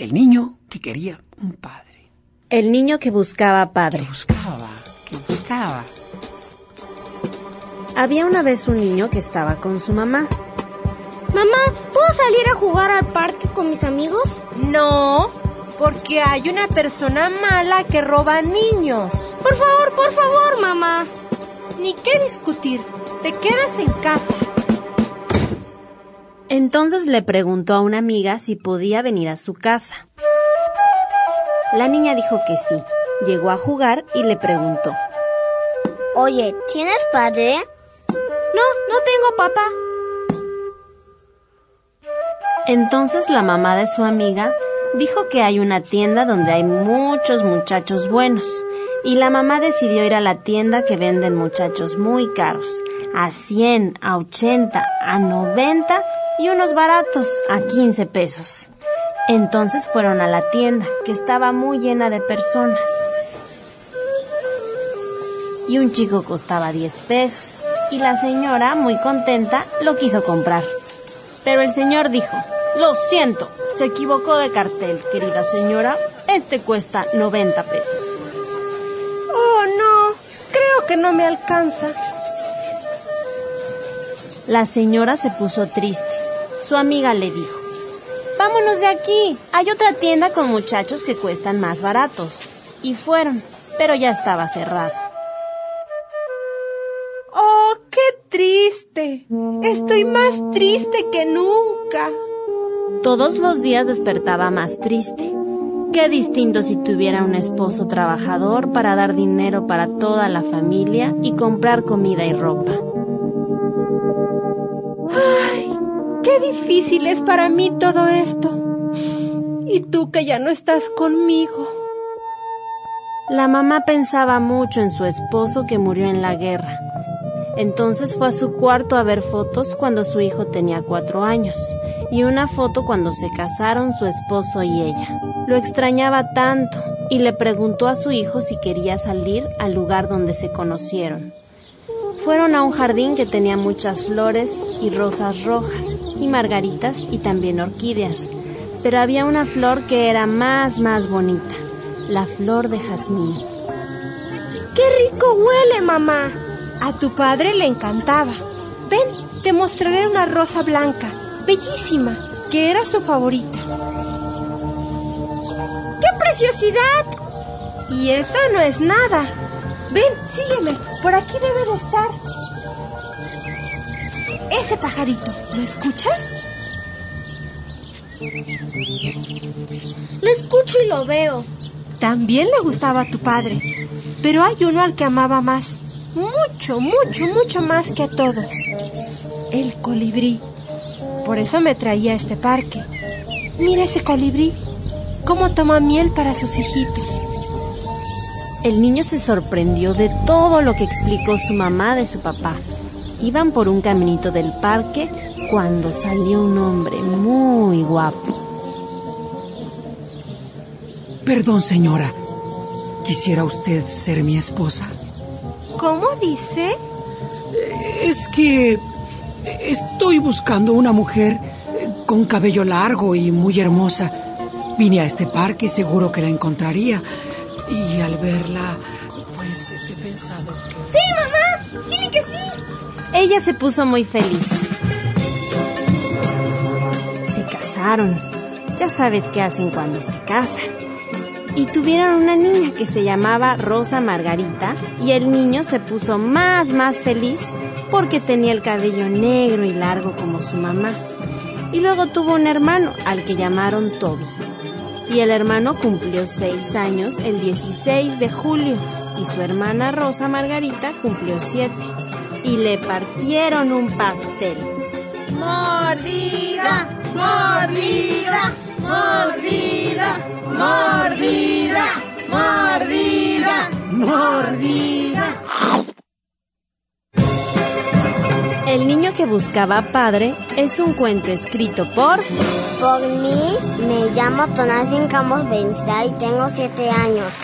El niño que quería un padre. El niño que buscaba padre. Que buscaba, que buscaba. Había una vez un niño que estaba con su mamá. Mamá, ¿puedo salir a jugar al parque con mis amigos? No, porque hay una persona mala que roba niños. Por favor, por favor, mamá. Ni qué discutir. Te quedas en casa. Entonces le preguntó a una amiga si podía venir a su casa. La niña dijo que sí. Llegó a jugar y le preguntó. Oye, ¿tienes padre? No, no tengo papá. Entonces la mamá de su amiga dijo que hay una tienda donde hay muchos muchachos buenos y la mamá decidió ir a la tienda que venden muchachos muy caros, a 100, a 80, a 90 y unos baratos a 15 pesos. Entonces fueron a la tienda, que estaba muy llena de personas. Y un chico costaba 10 pesos, y la señora, muy contenta, lo quiso comprar. Pero el señor dijo, lo siento, se equivocó de cartel, querida señora, este cuesta 90 pesos. Oh, no, creo que no me alcanza. La señora se puso triste. Su amiga le dijo, Vámonos de aquí. Hay otra tienda con muchachos que cuestan más baratos. Y fueron, pero ya estaba cerrado. ¡Oh, qué triste! Estoy más triste que nunca. Todos los días despertaba más triste. Qué distinto si tuviera un esposo trabajador para dar dinero para toda la familia y comprar comida y ropa. ¡Qué difícil es para mí todo esto! Y tú que ya no estás conmigo. La mamá pensaba mucho en su esposo que murió en la guerra. Entonces fue a su cuarto a ver fotos cuando su hijo tenía cuatro años y una foto cuando se casaron su esposo y ella. Lo extrañaba tanto y le preguntó a su hijo si quería salir al lugar donde se conocieron. Fueron a un jardín que tenía muchas flores y rosas rojas y margaritas y también orquídeas, pero había una flor que era más, más bonita, la flor de jazmín. ¡Qué rico huele, mamá! A tu padre le encantaba. Ven, te mostraré una rosa blanca, bellísima, que era su favorita. ¡Qué preciosidad! Y eso no es nada. Ven, sígueme, por aquí debe de estar. Ese pajarito, ¿lo escuchas? Lo escucho y lo veo. También le gustaba a tu padre, pero hay uno al que amaba más, mucho, mucho, mucho más que a todos. El colibrí. Por eso me traía a este parque. Mira ese colibrí, cómo toma miel para sus hijitos. El niño se sorprendió de todo lo que explicó su mamá de su papá. Iban por un caminito del parque cuando salió un hombre muy guapo. Perdón, señora. ¿Quisiera usted ser mi esposa? ¿Cómo dice? Es que estoy buscando una mujer con cabello largo y muy hermosa. Vine a este parque seguro que la encontraría. Y al verla, pues he pensado que... Sí, mamá. Dile que sí. Ella se puso muy feliz. Se casaron. Ya sabes qué hacen cuando se casan. Y tuvieron una niña que se llamaba Rosa Margarita y el niño se puso más, más feliz porque tenía el cabello negro y largo como su mamá. Y luego tuvo un hermano al que llamaron Toby. Y el hermano cumplió seis años el 16 de julio y su hermana Rosa Margarita cumplió siete. Y le partieron un pastel. Mordida, mordida, El niño que buscaba padre es un cuento escrito por... Por mí, me llamo Tonasin Campos Benzá y tengo siete años.